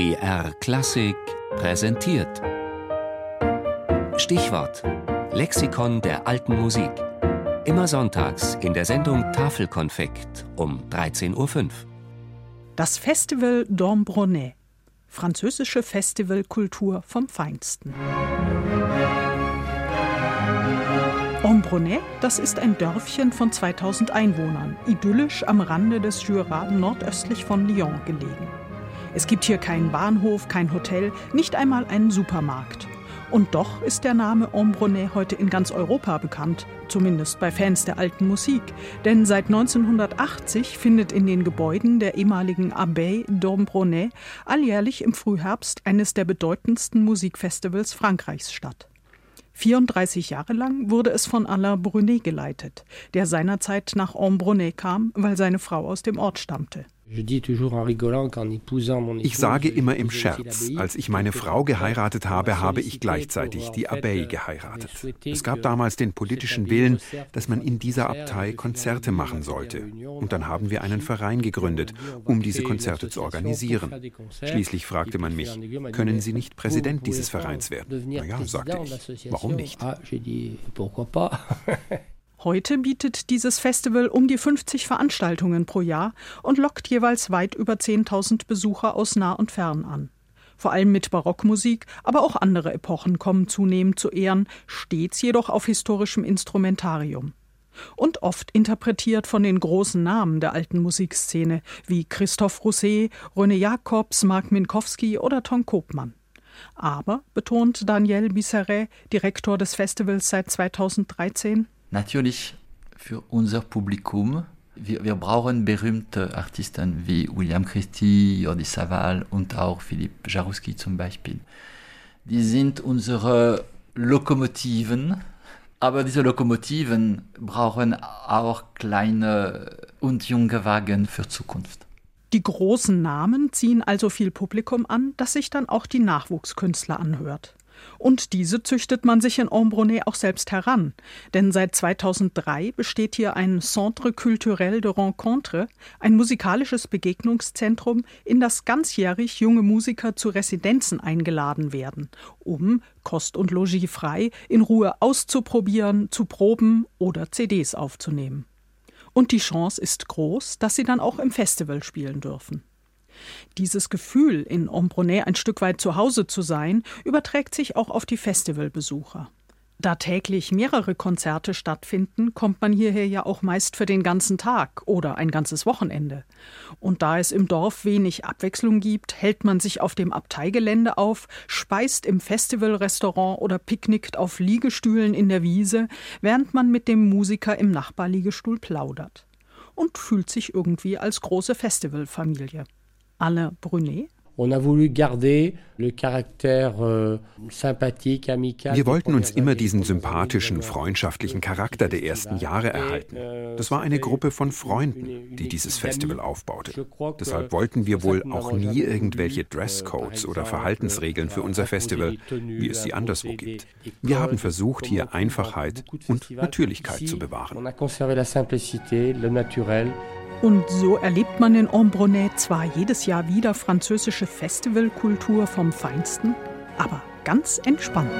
BR Klassik präsentiert. Stichwort: Lexikon der alten Musik. Immer sonntags in der Sendung Tafelkonfekt um 13.05 Uhr. Das Festival d'Ambronay. Französische Festivalkultur vom Feinsten. Ambronay, das ist ein Dörfchen von 2000 Einwohnern, idyllisch am Rande des Jura nordöstlich von Lyon gelegen. Es gibt hier keinen Bahnhof, kein Hotel, nicht einmal einen Supermarkt. Und doch ist der Name Ambronay heute in ganz Europa bekannt, zumindest bei Fans der alten Musik. Denn seit 1980 findet in den Gebäuden der ehemaligen Abbaye d'Ambronay alljährlich im Frühherbst eines der bedeutendsten Musikfestivals Frankreichs statt. 34 Jahre lang wurde es von Alain Brunet geleitet, der seinerzeit nach Ambronay kam, weil seine Frau aus dem Ort stammte. Ich sage immer im Scherz, als ich meine Frau geheiratet habe, habe ich gleichzeitig die Abbaye geheiratet. Es gab damals den politischen Willen, dass man in dieser Abtei Konzerte machen sollte. Und dann haben wir einen Verein gegründet, um diese Konzerte zu organisieren. Schließlich fragte man mich, können Sie nicht Präsident dieses Vereins werden? Na ja, sagte ich, warum nicht? Heute bietet dieses Festival um die 50 Veranstaltungen pro Jahr und lockt jeweils weit über 10.000 Besucher aus nah und fern an. Vor allem mit Barockmusik, aber auch andere Epochen kommen zunehmend zu Ehren, stets jedoch auf historischem Instrumentarium. Und oft interpretiert von den großen Namen der alten Musikszene, wie Christoph Rousset, René Jacobs, Mark Minkowski oder Ton Kopmann. Aber, betont Daniel Bisseret, Direktor des Festivals seit 2013, natürlich für unser Publikum. Wir, wir brauchen berühmte Artisten wie William Christie, Jordi Savall und auch Philipp Jaruski zum Beispiel. Die sind unsere Lokomotiven, aber diese Lokomotiven brauchen auch kleine und junge Wagen für Zukunft. Die großen Namen ziehen also viel Publikum an, das sich dann auch die Nachwuchskünstler anhört. Und diese züchtet man sich in Ambronay auch selbst heran. Denn seit 2003 besteht hier ein Centre Culturel de Rencontre, ein musikalisches Begegnungszentrum, in das ganzjährig junge Musiker zu Residenzen eingeladen werden, um, Kost und Logis frei, in Ruhe auszuprobieren, zu proben oder CDs aufzunehmen. Und die Chance ist groß, dass sie dann auch im Festival spielen dürfen. Dieses Gefühl, in Ambronay ein Stück weit zu Hause zu sein, überträgt sich auch auf die Festivalbesucher. Da täglich mehrere Konzerte stattfinden, kommt man hierher ja auch meist für den ganzen Tag oder ein ganzes Wochenende. Und da es im Dorf wenig Abwechslung gibt, hält man sich auf dem Abteigelände auf, speist im Festivalrestaurant oder picknickt auf Liegestühlen in der Wiese, während man mit dem Musiker im Nachbarliegestuhl plaudert. Und fühlt sich irgendwie als große Festivalfamilie. Alain Brunet. Euh, Wir wollten uns immer diesen sympathischen, freundschaftlichen Charakter der ersten Jahre erhalten. Euh, das war eine Gruppe von Freunden, die dieses Festival aufbaute. Deshalb wollten wir wohl auch nie irgendwelche Dresscodes oder Verhaltensregeln für unser Festival, wie es sie anderswo gibt. Wir haben versucht, hier Einfachheit und Natürlichkeit zu bewahren. Und so erlebt man in Ambronay zwar jedes Jahr wieder französische Festivalkultur vom Feinsten, aber ganz entspannt.